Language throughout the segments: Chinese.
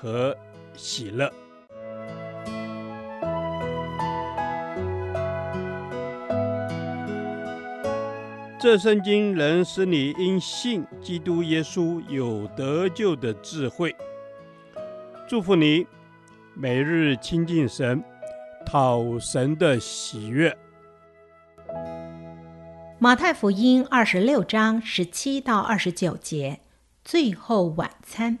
和喜乐。这圣经能使你因信基督耶稣有得救的智慧。祝福你，每日亲近神，讨神的喜悦。马太福音二十六章十七到二十九节，最后晚餐。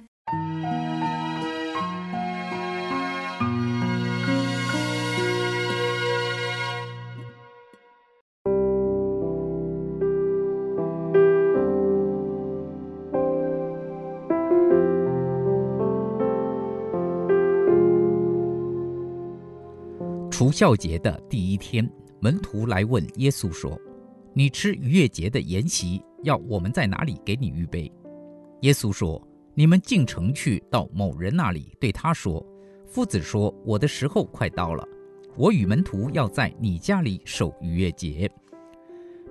除酵节的第一天，门徒来问耶稣说：“你吃逾越节的筵席，要我们在哪里给你预备？”耶稣说：“你们进城去，到某人那里，对他说：‘夫子说，我的时候快到了，我与门徒要在你家里守逾越节。’”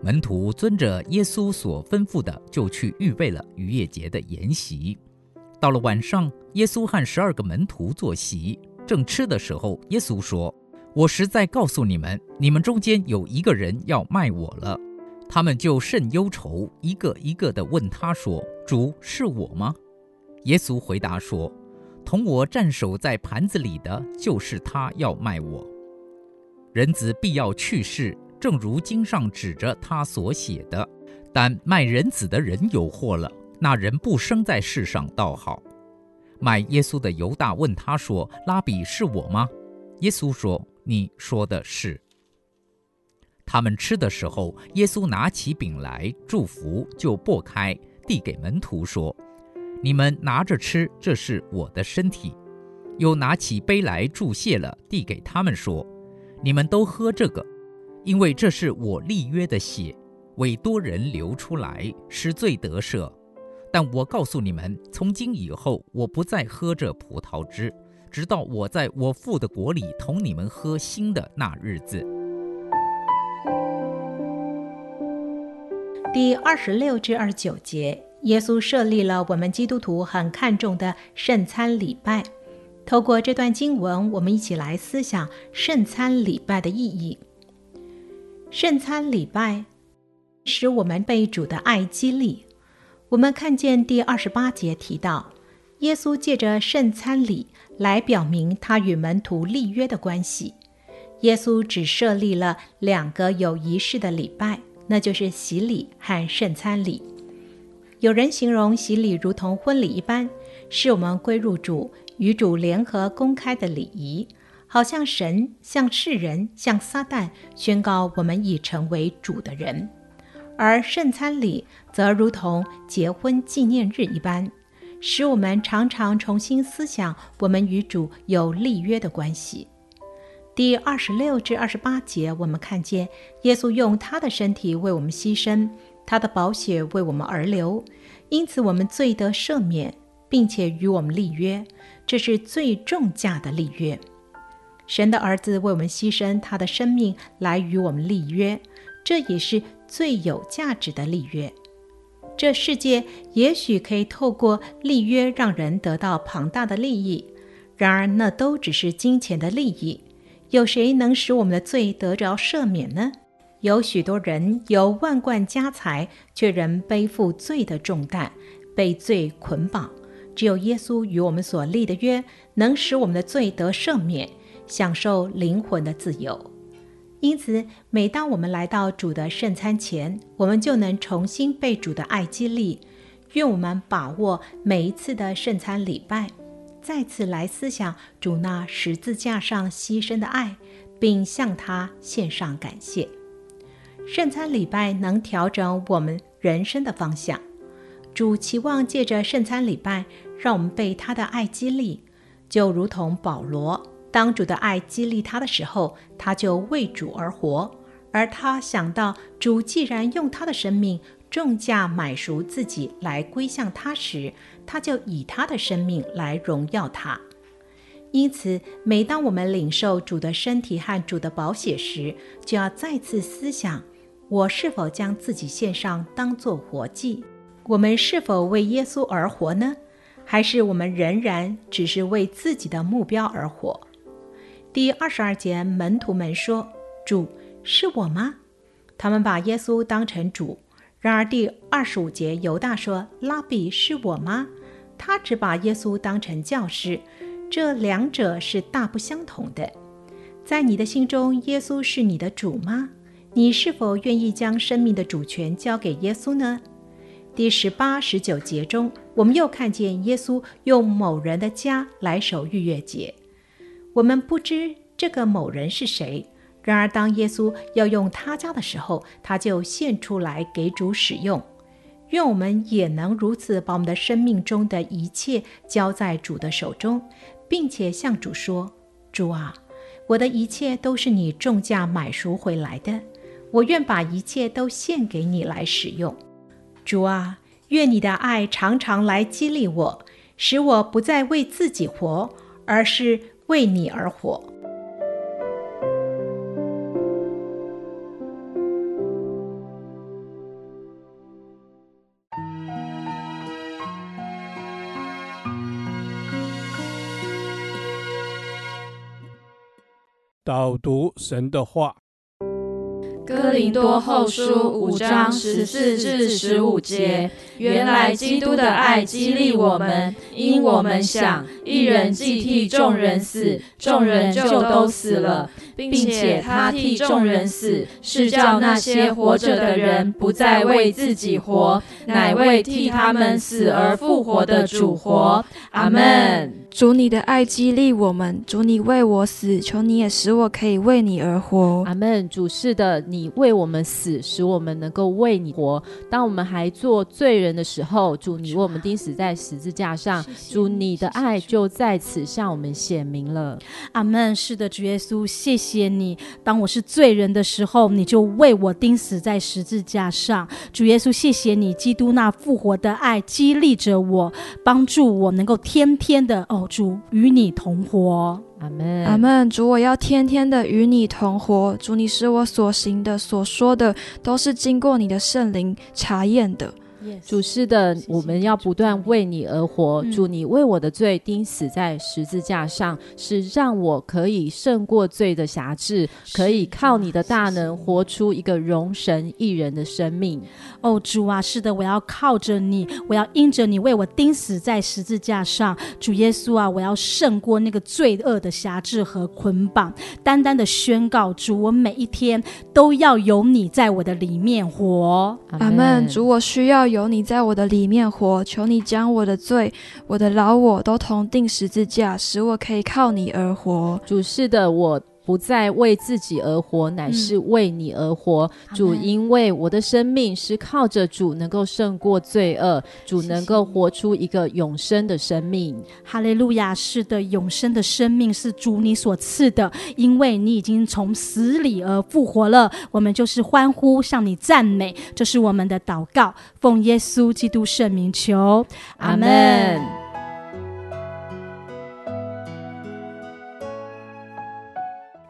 门徒遵着耶稣所吩咐的，就去预备了逾越节的筵席。到了晚上，耶稣和十二个门徒坐席，正吃的时候，耶稣说。我实在告诉你们，你们中间有一个人要卖我了。他们就甚忧愁，一个一个地问他说：“主，是我吗？”耶稣回答说：“同我站守在盘子里的，就是他要卖我。人子必要去世，正如经上指着他所写的。但卖人子的人有祸了。那人不生在世上倒好。”卖耶稣的犹大问他说：“拉比，是我吗？”耶稣说。你说的是。他们吃的时候，耶稣拿起饼来祝福，就擘开，递给门徒说：“你们拿着吃，这是我的身体。”又拿起杯来祝谢了，递给他们说：“你们都喝这个，因为这是我立约的血，为多人流出来，使罪得赦。但我告诉你们，从今以后，我不再喝这葡萄汁。”直到我在我父的国里同你们喝新的那日子。第二十六至二十九节，耶稣设立了我们基督徒很看重的圣餐礼拜。透过这段经文，我们一起来思想圣餐礼拜的意义。圣餐礼拜使我们被主的爱激励。我们看见第二十八节提到，耶稣借着圣餐礼。来表明他与门徒立约的关系。耶稣只设立了两个有仪式的礼拜，那就是洗礼和圣餐礼。有人形容洗礼如同婚礼一般，是我们归入主、与主联合公开的礼仪，好像神向世人、向撒旦宣告我们已成为主的人；而圣餐礼则如同结婚纪念日一般。使我们常常重新思想我们与主有立约的关系。第二十六至二十八节，我们看见耶稣用他的身体为我们牺牲，他的宝血为我们而流，因此我们罪得赦免，并且与我们立约，这是最重价的立约。神的儿子为我们牺牲他的生命来与我们立约，这也是最有价值的立约。这世界也许可以透过立约让人得到庞大的利益，然而那都只是金钱的利益。有谁能使我们的罪得着赦免呢？有许多人有万贯家财，却仍背负罪的重担，被罪捆绑。只有耶稣与我们所立的约，能使我们的罪得赦免，享受灵魂的自由。因此，每当我们来到主的圣餐前，我们就能重新被主的爱激励。愿我们把握每一次的圣餐礼拜，再次来思想主那十字架上牺牲的爱，并向他献上感谢。圣餐礼拜能调整我们人生的方向。主期望借着圣餐礼拜，让我们被他的爱激励，就如同保罗，当主的爱激励他的时候，他就为主而活。而他想到主既然用他的生命重价买赎自己来归向他时，他就以他的生命来荣耀他。因此，每当我们领受主的身体和主的宝血时，就要再次思想：我是否将自己献上当作活祭？我们是否为耶稣而活呢？还是我们仍然只是为自己的目标而活？第二十二节，门徒们说：“主，是我吗？”他们把耶稣当成主。然而第二十五节，犹大说：“拉比，是我吗？”他只把耶稣当成教师。这两者是大不相同的。在你的心中，耶稣是你的主吗？你是否愿意将生命的主权交给耶稣呢？第十八、十九节中，我们又看见耶稣用某人的家来守逾越节。我们不知这个某人是谁，然而当耶稣要用他家的时候，他就献出来给主使用。愿我们也能如此，把我们的生命中的一切交在主的手中。并且向主说：“主啊，我的一切都是你重价买赎回来的，我愿把一切都献给你来使用。主啊，愿你的爱常常来激励我，使我不再为自己活，而是为你而活。”导读神的话，《哥林多后书》五章十四至十五节。原来基督的爱激励我们，因我们想，一人既替众人死，众人就都死了，并且他替众人死，是叫那些活着的人不再为自己活，乃为替他们死而复活的主活。阿门。主，你的爱激励我们，主，你为我死，求你也使我可以为你而活。阿门。主，是的，你为我们死，使我们能够为你活。当我们还做罪人的时候，主，你为我们钉死在十字架上，主，你的爱就在此向我们显明了。阿门。是的，主耶稣，谢谢你。当我是罪人的时候，你就为我钉死在十字架上。主耶稣，谢谢你，基督那复活的爱激励着我，帮助我能够天天的哦。主与你同活，阿门，阿门。主，我要天天的与你同活。主，你使我所行的、所说的，都是经过你的圣灵查验的。主是的，我们要不断为你而活。主，你为我的罪钉死在十字架上，是让我可以胜过罪的辖制，可以靠你的大能活出一个荣神一人的生命。哦，主啊，是的，我要靠着你，我要因着你为我钉死在十字架上。主耶稣啊，我要胜过那个罪恶的辖制和捆绑，单单的宣告，主，我每一天都要有你在我的里面活。阿门。主，我需要。有你在我的里面活，求你将我的罪、我的老我都同钉十字架，使我可以靠你而活。主，是的，我。不再为自己而活，乃是为你而活。嗯、主，因为我的生命是靠着主能够胜过罪恶，主能够活出一个永生的生命。哈利路亚！是的，永生的生命是主你所赐的，因为你已经从死里而复活了。我们就是欢呼，向你赞美，这是我们的祷告，奉耶稣基督圣名求，阿门。